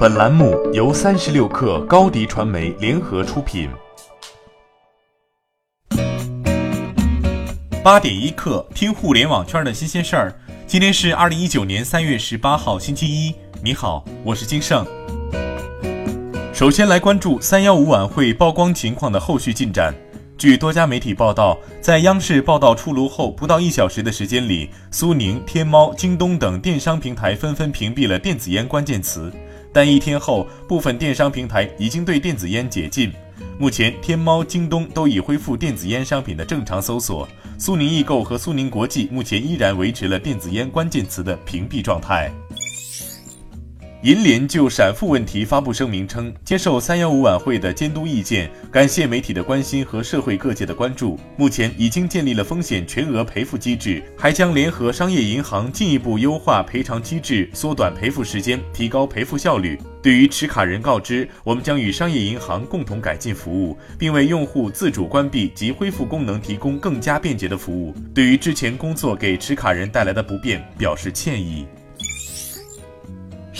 本栏目由三十六氪高低传媒联合出品。八点一刻，听互联网圈的新鲜事儿。今天是二零一九年三月十八号，星期一。你好，我是金盛。首先来关注三幺五晚会曝光情况的后续进展。据多家媒体报道，在央视报道出炉后不到一小时的时间里，苏宁、天猫、京东等电商平台纷纷屏蔽了电子烟关键词。但一天后，部分电商平台已经对电子烟解禁。目前，天猫、京东都已恢复电子烟商品的正常搜索，苏宁易购和苏宁国际目前依然维持了电子烟关键词的屏蔽状态。银联就闪付问题发布声明称，接受三幺五晚会的监督意见，感谢媒体的关心和社会各界的关注。目前已经建立了风险全额赔付机制，还将联合商业银行进一步优化赔偿机制，缩短赔付时间，提高赔付效率。对于持卡人告知，我们将与商业银行共同改进服务，并为用户自主关闭及恢复功能提供更加便捷的服务。对于之前工作给持卡人带来的不便，表示歉意。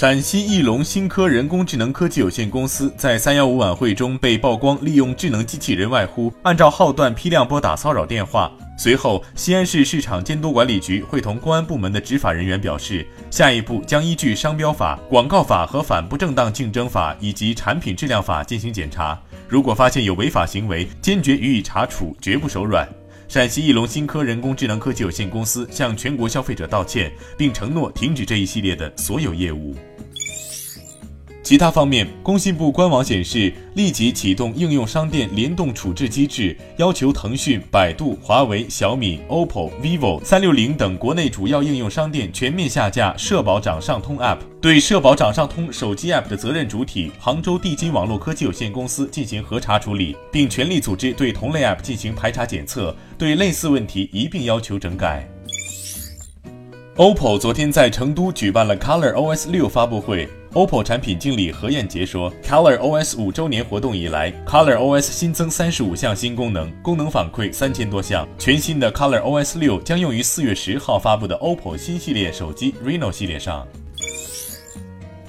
陕西翼龙新科人工智能科技有限公司在三幺五晚会中被曝光利用智能机器人外呼，按照号段批量拨打骚扰电话。随后，西安市市场监督管理局会同公安部门的执法人员表示，下一步将依据商标法、广告法和反不正当竞争法以及产品质量法进行检查，如果发现有违法行为，坚决予以查处，绝不手软。陕西翼龙新科人工智能科技有限公司向全国消费者道歉，并承诺停止这一系列的所有业务。其他方面，工信部官网显示，立即启动应用商店联动处置机制，要求腾讯、百度、华为、小米、OPPO、vivo、三六零等国内主要应用商店全面下架社保掌上通 App，对社保掌上通手机 App 的责任主体杭州地金网络科技有限公司进行核查处理，并全力组织对同类 App 进行排查检测，对类似问题一并要求整改。OPPO 昨天在成都举办了 Color OS 六发布会。OPPO 产品经理何彦杰说，Color OS 五周年活动以来，Color OS 新增三十五项新功能，功能反馈三千多项。全新的 Color OS 六将用于四月十号发布的 OPPO 新系列手机 Reno 系列上。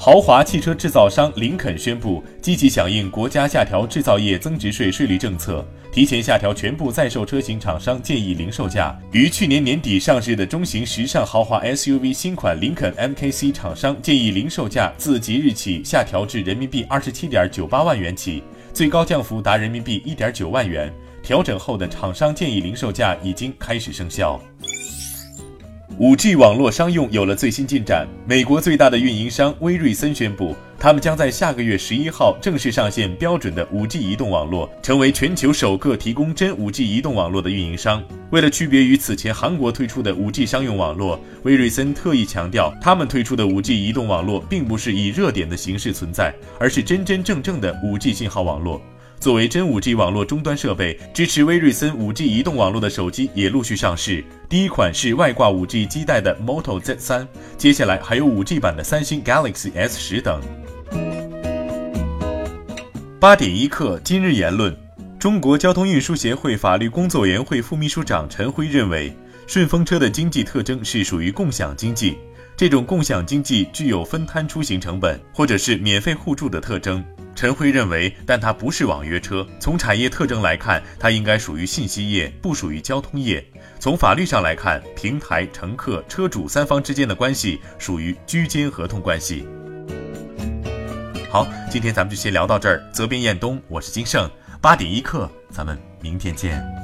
豪华汽车制造商林肯宣布，积极响应国家下调制造业增值税税率政策，提前下调全部在售车型厂商建议零售价。于去年年底上市的中型时尚豪华 SUV 新款林肯 MKC 厂商建议零售价自即日起下调至人民币二十七点九八万元起，最高降幅达人民币一点九万元。调整后的厂商建议零售价已经开始生效。五 G 网络商用有了最新进展。美国最大的运营商威瑞森宣布，他们将在下个月十一号正式上线标准的五 G 移动网络，成为全球首个提供真五 G 移动网络的运营商。为了区别于此前韩国推出的五 G 商用网络，威瑞森特意强调，他们推出的五 G 移动网络并不是以热点的形式存在，而是真真正正的五 G 信号网络。作为真 5G 网络终端设备，支持威瑞森 5G 移动网络的手机也陆续上市。第一款是外挂 5G 基带的 Moto Z3，接下来还有 5G 版的三星 Galaxy S10 等。八点一刻，今日言论：中国交通运输协会法律工作委员会副秘书长陈辉认为，顺风车的经济特征是属于共享经济，这种共享经济具有分摊出行成本或者是免费互助的特征。陈辉认为，但它不是网约车。从产业特征来看，它应该属于信息业，不属于交通业。从法律上来看，平台、乘客、车主三方之间的关系属于居间合同关系。好，今天咱们就先聊到这儿。责编：彦东，我是金盛。八点一刻，咱们明天见。